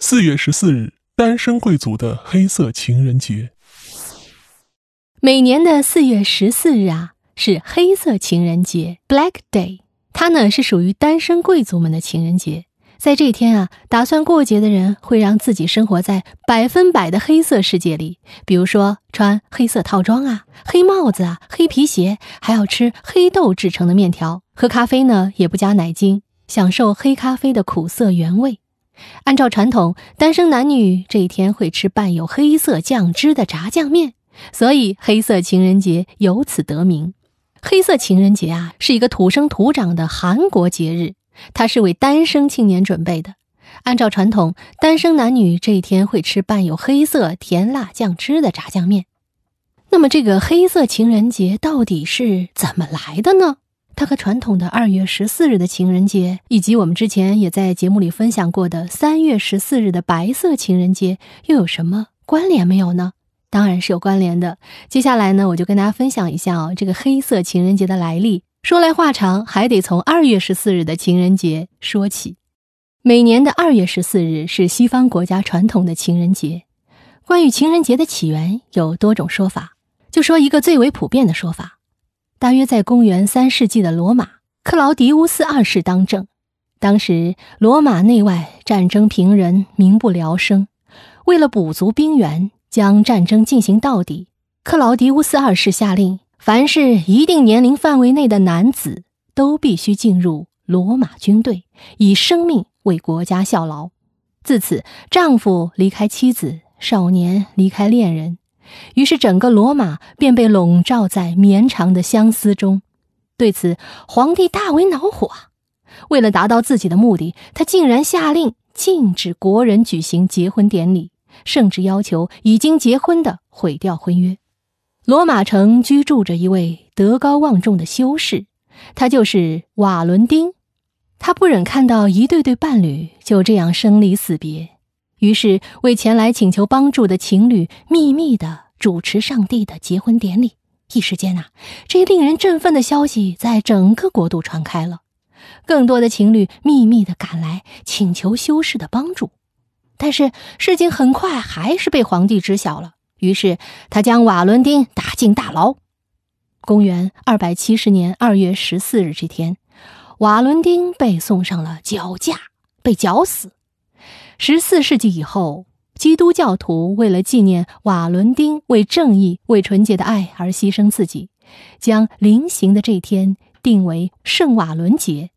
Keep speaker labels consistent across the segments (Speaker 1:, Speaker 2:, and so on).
Speaker 1: 四月十四日，单身贵族的黑色情人节。
Speaker 2: 每年的四月十四日啊，是黑色情人节 （Black Day）。它呢是属于单身贵族们的情人节。在这天啊，打算过节的人会让自己生活在百分百的黑色世界里，比如说穿黑色套装啊、黑帽子啊、黑皮鞋，还要吃黑豆制成的面条，喝咖啡呢也不加奶精，享受黑咖啡的苦涩原味。按照传统，单身男女这一天会吃伴有黑色酱汁的炸酱面，所以黑色情人节由此得名。黑色情人节啊，是一个土生土长的韩国节日，它是为单身青年准备的。按照传统，单身男女这一天会吃伴有黑色甜辣酱汁的炸酱面。那么，这个黑色情人节到底是怎么来的呢？它和传统的二月十四日的情人节，以及我们之前也在节目里分享过的三月十四日的白色情人节，又有什么关联没有呢？当然是有关联的。接下来呢，我就跟大家分享一下哦，这个黑色情人节的来历。说来话长，还得从二月十四日的情人节说起。每年的二月十四日是西方国家传统的情人节。关于情人节的起源，有多种说法，就说一个最为普遍的说法。大约在公元三世纪的罗马，克劳迪乌斯二世当政。当时罗马内外战争频仍，民不聊生。为了补足兵源，将战争进行到底，克劳迪乌斯二世下令，凡是一定年龄范围内的男子都必须进入罗马军队，以生命为国家效劳。自此，丈夫离开妻子，少年离开恋人。于是，整个罗马便被笼罩在绵长的相思中。对此，皇帝大为恼火。为了达到自己的目的，他竟然下令禁止国人举行结婚典礼，甚至要求已经结婚的毁掉婚约。罗马城居住着一位德高望重的修士，他就是瓦伦丁。他不忍看到一对对伴侣就这样生离死别。于是，为前来请求帮助的情侣秘密的主持上帝的结婚典礼。一时间呐，这令人振奋的消息在整个国度传开了，更多的情侣秘密的赶来请求修士的帮助。但是，事情很快还是被皇帝知晓了。于是，他将瓦伦丁打进大牢。公元二百七十年二月十四日这天，瓦伦丁被送上了绞架，被绞死。十四世纪以后，基督教徒为了纪念瓦伦丁为正义、为纯洁的爱而牺牲自己，将临行的这天定为圣瓦伦节。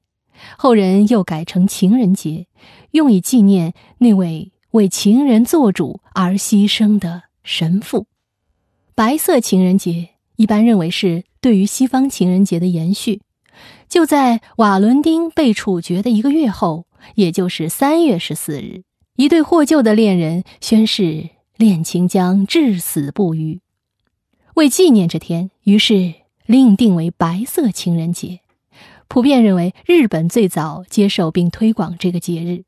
Speaker 2: 后人又改成情人节，用以纪念那位为情人做主而牺牲的神父。白色情人节一般认为是对于西方情人节的延续。就在瓦伦丁被处决的一个月后，也就是三月十四日。一对获救的恋人宣誓恋情将至死不渝，为纪念这天，于是另定为白色情人节。普遍认为，日本最早接受并推广这个节日。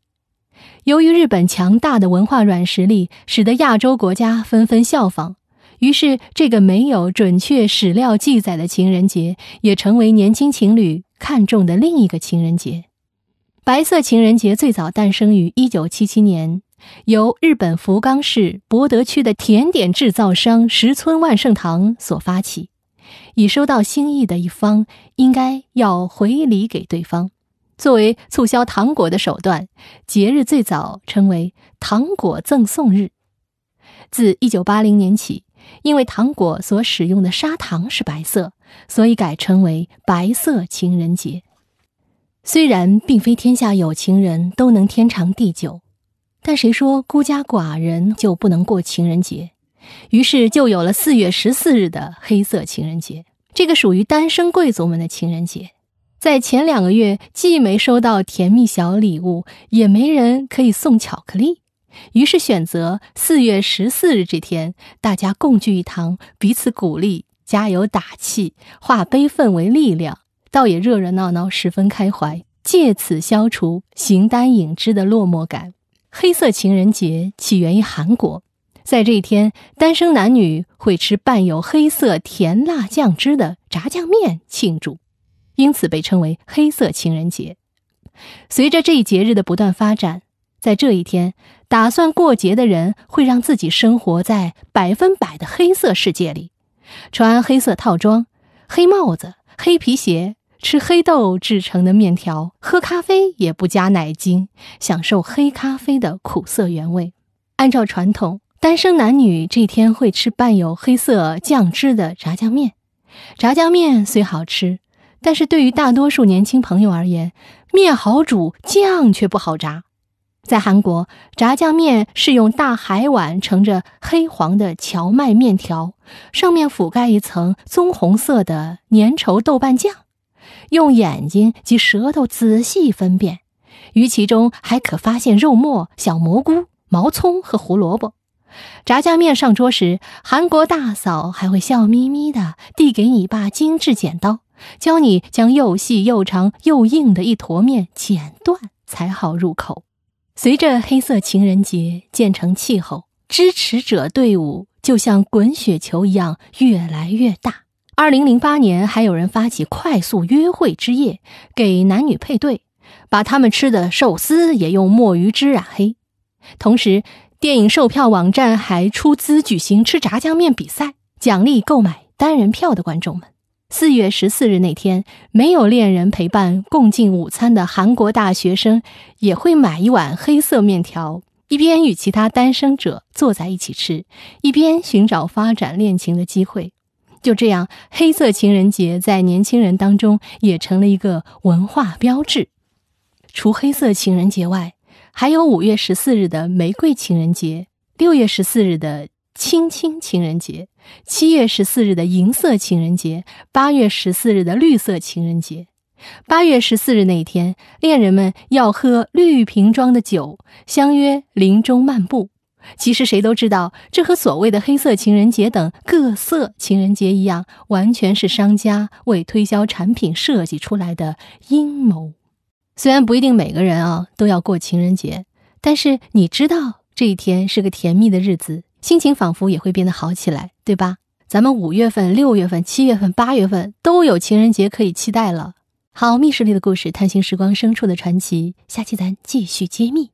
Speaker 2: 由于日本强大的文化软实力，使得亚洲国家纷纷效仿，于是这个没有准确史料记载的情人节，也成为年轻情侣看重的另一个情人节。白色情人节最早诞生于一九七七年，由日本福冈市博德区的甜点制造商石村万盛堂所发起。已收到心意的一方应该要回礼给对方，作为促销糖果的手段，节日最早称为糖果赠送日。自一九八零年起，因为糖果所使用的砂糖是白色，所以改称为白色情人节。虽然并非天下有情人都能天长地久，但谁说孤家寡人就不能过情人节？于是就有了四月十四日的黑色情人节。这个属于单身贵族们的情人节，在前两个月既没收到甜蜜小礼物，也没人可以送巧克力，于是选择四月十四日这天，大家共聚一堂，彼此鼓励、加油打气，化悲愤为力量。倒也热热闹闹，十分开怀，借此消除形单影只的落寞感。黑色情人节起源于韩国，在这一天，单身男女会吃伴有黑色甜辣酱汁的炸酱面庆祝，因此被称为黑色情人节。随着这一节日的不断发展，在这一天，打算过节的人会让自己生活在百分百的黑色世界里，穿黑色套装、黑帽子、黑皮鞋，吃黑豆制成的面条，喝咖啡也不加奶精，享受黑咖啡的苦涩原味。按照传统，单身男女这天会吃伴有黑色酱汁的炸酱面。炸酱面虽好吃，但是对于大多数年轻朋友而言，面好煮，酱却不好炸。在韩国，炸酱面是用大海碗盛着黑黄的荞麦面条，上面覆盖一层棕红色的粘稠豆瓣酱，用眼睛及舌头仔细分辨，于其中还可发现肉末、小蘑菇。毛葱和胡萝卜，炸酱面上桌时，韩国大嫂还会笑眯眯地递给你一把精致剪刀，教你将又细又长又硬的一坨面剪断才好入口。随着黑色情人节渐成气候，支持者队伍就像滚雪球一样越来越大。二零零八年，还有人发起快速约会之夜，给男女配对，把他们吃的寿司也用墨鱼汁染黑。同时，电影售票网站还出资举行吃炸酱面比赛，奖励购买单人票的观众们。四月十四日那天，没有恋人陪伴共进午餐的韩国大学生也会买一碗黑色面条，一边与其他单身者坐在一起吃，一边寻找发展恋情的机会。就这样，黑色情人节在年轻人当中也成了一个文化标志。除黑色情人节外，还有五月十四日的玫瑰情人节，六月十四日的青青情人节，七月十四日的银色情人节，八月十四日的绿色情人节。八月十四日那一天，恋人们要喝绿瓶装的酒，相约林中漫步。其实谁都知道，这和所谓的黑色情人节等各色情人节一样，完全是商家为推销产品设计出来的阴谋。虽然不一定每个人啊都要过情人节，但是你知道这一天是个甜蜜的日子，心情仿佛也会变得好起来，对吧？咱们五月份、六月份、七月份、八月份都有情人节可以期待了。好，密室里的故事，探寻时光深处的传奇，下期咱继续揭秘。